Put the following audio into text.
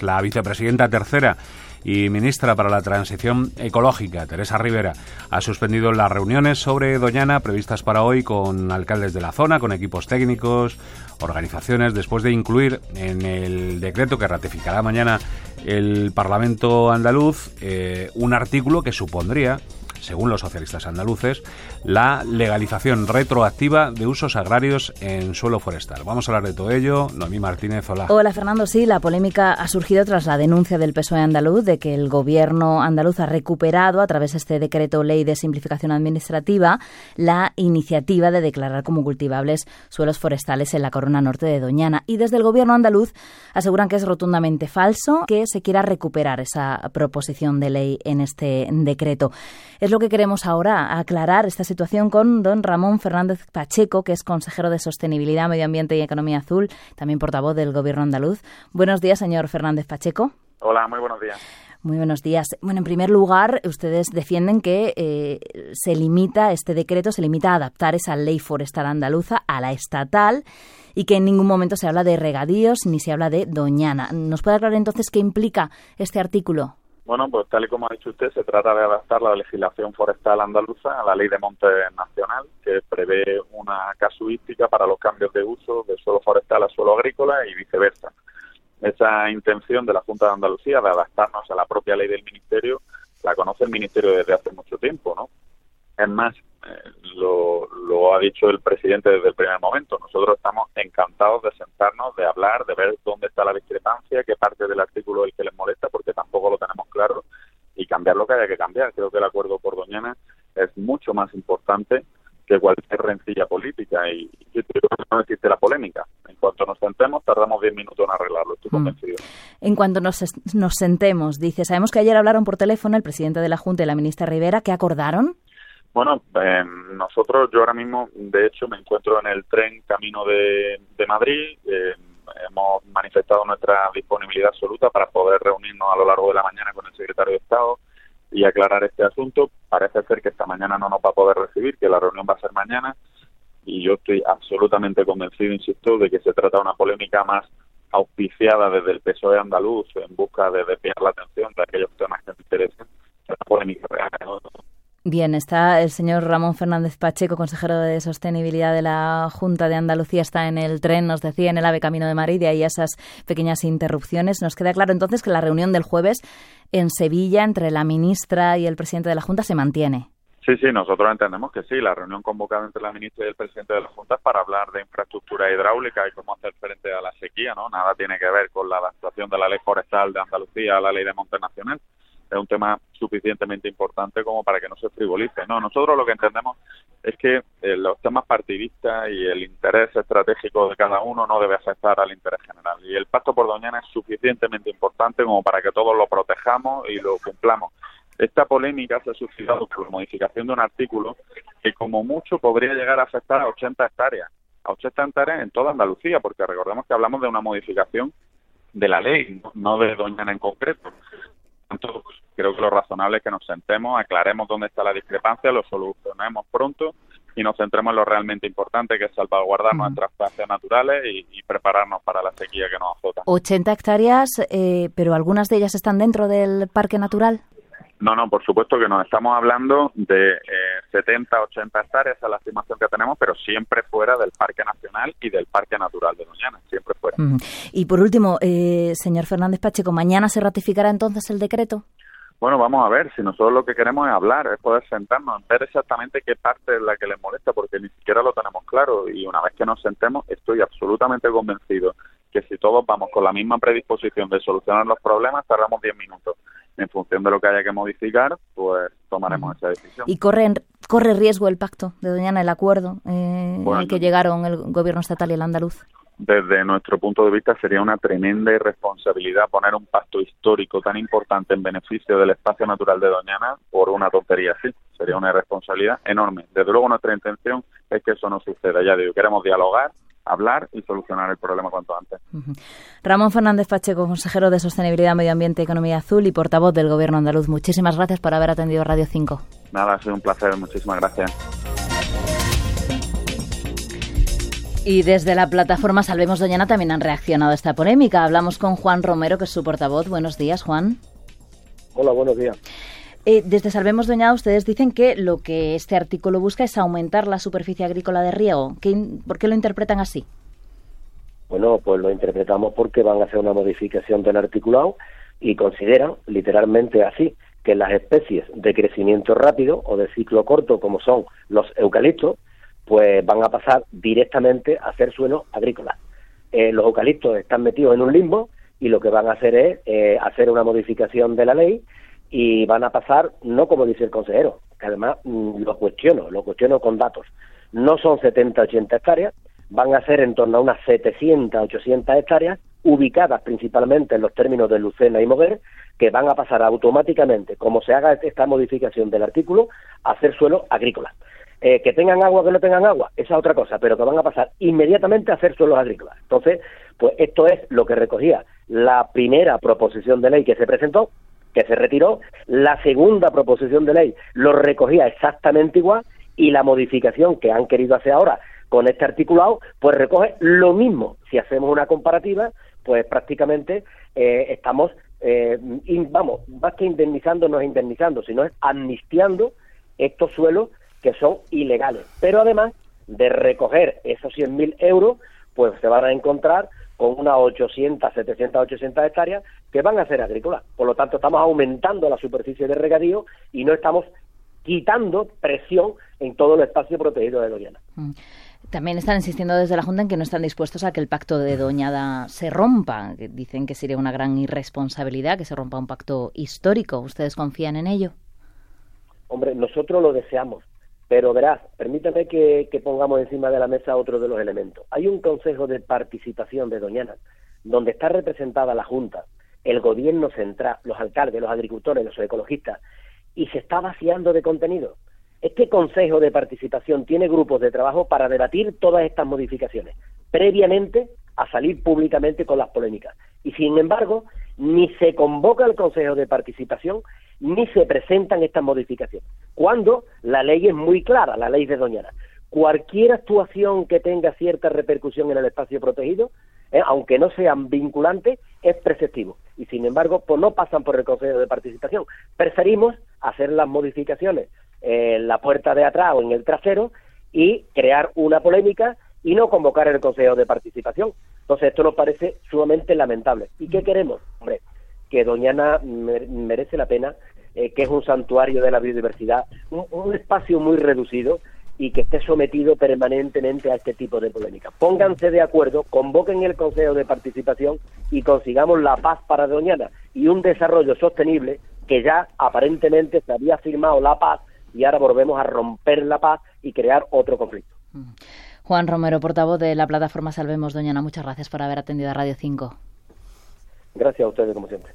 La vicepresidenta tercera y ministra para la Transición Ecológica, Teresa Rivera, ha suspendido las reuniones sobre Doñana previstas para hoy con alcaldes de la zona, con equipos técnicos, organizaciones, después de incluir en el decreto que ratificará mañana el Parlamento andaluz eh, un artículo que supondría según los socialistas andaluces, la legalización retroactiva de usos agrarios en suelo forestal. Vamos a hablar de todo ello. Noemí Martínez, hola. Hola, Fernando. Sí, la polémica ha surgido tras la denuncia del PSOE andaluz de que el gobierno andaluz ha recuperado, a través de este decreto ley de simplificación administrativa, la iniciativa de declarar como cultivables suelos forestales en la corona norte de Doñana. Y desde el gobierno andaluz aseguran que es rotundamente falso que se quiera recuperar esa proposición de ley en este decreto. Lo que queremos ahora, aclarar esta situación con don Ramón Fernández Pacheco, que es consejero de Sostenibilidad, Medio Ambiente y Economía Azul, también portavoz del Gobierno andaluz. Buenos días, señor Fernández Pacheco. Hola, muy buenos días. Muy buenos días. Bueno, en primer lugar, ustedes defienden que eh, se limita, este decreto se limita a adaptar esa ley forestal andaluza a la estatal y que en ningún momento se habla de regadíos ni se habla de doñana. ¿Nos puede aclarar entonces qué implica este artículo? Bueno, pues tal y como ha dicho usted, se trata de adaptar la legislación forestal andaluza a la ley de montes nacional, que prevé una casuística para los cambios de uso de suelo forestal a suelo agrícola y viceversa. Esa intención de la Junta de Andalucía de adaptarnos a la propia ley del Ministerio la conoce el Ministerio desde hace mucho tiempo, ¿no? Es más, eh, lo, lo, ha dicho el presidente desde el primer momento. Nosotros estamos encantados de sentarnos, de hablar, de ver dónde está la discrepancia, qué parte del artículo es el que les molesta, porque tampoco lo tenemos claro, y cambiar lo que haya que cambiar. Creo que el acuerdo por Doñana es mucho más importante que cualquier rencilla política y, y no existe la polémica. En cuanto nos sentemos, tardamos 10 minutos en arreglarlo, estoy mm. convencido. En cuanto nos, nos sentemos, dice, sabemos que ayer hablaron por teléfono el presidente de la Junta y la ministra Rivera, ¿qué acordaron? Bueno, eh, nosotros, yo ahora mismo, de hecho, me encuentro en el tren camino de, Madrid. Eh, hemos manifestado nuestra disponibilidad absoluta para poder reunirnos a lo largo de la mañana con el secretario de Estado y aclarar este asunto. Parece ser que esta mañana no nos va a poder recibir, que la reunión va a ser mañana. Y yo estoy absolutamente convencido, insisto, de que se trata de una polémica más auspiciada desde el PSOE andaluz en busca de desviar la atención de aquellos temas que nos interesen. Una polémica real. Bien, está el señor Ramón Fernández Pacheco, consejero de Sostenibilidad de la Junta de Andalucía, está en el tren, nos decía, en el AVE Camino de Madrid, y esas pequeñas interrupciones. Nos queda claro entonces que la reunión del jueves en Sevilla entre la ministra y el presidente de la Junta se mantiene. Sí, sí, nosotros entendemos que sí. La reunión convocada entre la ministra y el presidente de la Junta es para hablar de infraestructura hidráulica y cómo hacer frente a la sequía, ¿no? Nada tiene que ver con la adaptación de la ley forestal de Andalucía a la ley de Monte Nacional es un tema suficientemente importante como para que no se frivolice. No, nosotros lo que entendemos es que eh, los temas partidistas y el interés estratégico de cada uno no debe afectar al interés general. Y el pacto por Doñana es suficientemente importante como para que todos lo protejamos y lo cumplamos. Esta polémica se ha suscitado por la modificación de un artículo que como mucho podría llegar a afectar a 80 hectáreas, a 80 hectáreas en toda Andalucía, porque recordemos que hablamos de una modificación de la ley, no de Doñana en concreto tanto, creo que lo razonable es que nos sentemos, aclaremos dónde está la discrepancia, lo solucionemos pronto y nos centremos en lo realmente importante, que es salvaguardar nuestras espacios naturales y, prepararnos para la sequía que nos azota. 80 hectáreas, eh, pero algunas de ellas están dentro del parque natural. No, no, por supuesto que no. Estamos hablando de eh, 70, 80 hectáreas, esa es la estimación que tenemos, pero siempre fuera del Parque Nacional y del Parque Natural de Doñana, siempre fuera. Y por último, eh, señor Fernández Pacheco, ¿mañana se ratificará entonces el decreto? Bueno, vamos a ver, si nosotros lo que queremos es hablar, es poder sentarnos, ver exactamente qué parte es la que les molesta, porque ni siquiera lo tenemos claro. Y una vez que nos sentemos, estoy absolutamente convencido que si todos vamos con la misma predisposición de solucionar los problemas, tardamos 10 minutos en función de lo que haya que modificar, pues tomaremos esa decisión. ¿Y corre, corre riesgo el pacto de Doñana, el acuerdo eh, al que llegaron el gobierno estatal y el andaluz? Desde nuestro punto de vista sería una tremenda irresponsabilidad poner un pacto histórico tan importante en beneficio del espacio natural de Doñana por una tontería así. Sería una irresponsabilidad enorme. Desde luego nuestra intención es que eso no suceda. Ya digo, queremos dialogar, hablar y solucionar el problema cuanto antes. Ramón Fernández Pacheco, consejero de Sostenibilidad, Medio Ambiente y Economía Azul y portavoz del Gobierno andaluz. Muchísimas gracias por haber atendido Radio 5. Nada, ha sido un placer. Muchísimas gracias. Y desde la plataforma Salvemos Doñana también han reaccionado a esta polémica. Hablamos con Juan Romero, que es su portavoz. Buenos días, Juan. Hola, buenos días. Eh, desde Salvemos Doñana ustedes dicen que lo que este artículo busca es aumentar la superficie agrícola de riego. ¿Por qué lo interpretan así? Bueno, pues lo interpretamos porque van a hacer una modificación del articulado y consideran literalmente así que las especies de crecimiento rápido o de ciclo corto como son los eucaliptos pues van a pasar directamente a ser suelo agrícola. Eh, los eucaliptos están metidos en un limbo y lo que van a hacer es eh, hacer una modificación de la ley y van a pasar, no como dice el consejero, que además mm, lo cuestiono, lo cuestiono con datos, no son 70, 80 hectáreas, van a ser en torno a unas 700, 800 hectáreas, ubicadas principalmente en los términos de Lucena y Moguer, que van a pasar automáticamente, como se haga esta modificación del artículo, a ser suelo agrícola. Eh, que tengan agua o que no tengan agua, esa es otra cosa, pero que van a pasar inmediatamente a hacer suelos agrícolas. Entonces, pues esto es lo que recogía la primera proposición de ley que se presentó, que se retiró, la segunda proposición de ley lo recogía exactamente igual y la modificación que han querido hacer ahora con este articulado, pues recoge lo mismo. Si hacemos una comparativa, pues prácticamente eh, estamos, eh, vamos, más que indemnizando, no es indemnizando, sino es amnistiando estos suelos que son ilegales. Pero además de recoger esos 100.000 euros, pues se van a encontrar con unas 800, 700, 800 hectáreas que van a ser agrícolas. Por lo tanto, estamos aumentando la superficie de regadío y no estamos quitando presión en todo el espacio protegido de Doñana. Mm. También están insistiendo desde la Junta en que no están dispuestos a que el pacto de Doñada se rompa. Dicen que sería una gran irresponsabilidad que se rompa un pacto histórico. ¿Ustedes confían en ello? Hombre, nosotros lo deseamos. Pero verás, permítame que, pongamos encima de la mesa otro de los elementos. Hay un consejo de participación de Doñana, donde está representada la Junta, el gobierno central, los alcaldes, los agricultores, los ecologistas, y se está vaciando de contenido. Este consejo de participación tiene grupos de trabajo para debatir todas estas modificaciones, previamente a salir públicamente con las polémicas. Y sin embargo, ni se convoca el consejo de participación, ni se presentan estas modificaciones. Cuando la ley es muy clara, la ley de Doñana. Cualquier actuación que tenga cierta repercusión en el espacio protegido, eh, aunque no sean vinculantes, es preceptivo. Y sin embargo, pues no pasan por el Consejo de Participación. Preferimos hacer las modificaciones en la puerta de atrás o en el trasero y crear una polémica y no convocar el Consejo de Participación. Entonces, esto nos parece sumamente lamentable. ¿Y qué queremos? Hombre, que Doñana merece la pena, eh, que es un santuario de la biodiversidad, un, espacio muy reducido y que esté sometido permanentemente a este tipo de polémica. Pónganse de acuerdo, convoquen el Consejo de Participación y consigamos la paz para Doñana y un desarrollo sostenible que ya aparentemente se había firmado la paz y ahora volvemos a romper la paz y crear otro conflicto. Juan Romero, portavoz de la plataforma Salvemos Doñana, muchas gracias por haber atendido a Radio 5. Gracias a ustedes, como siempre.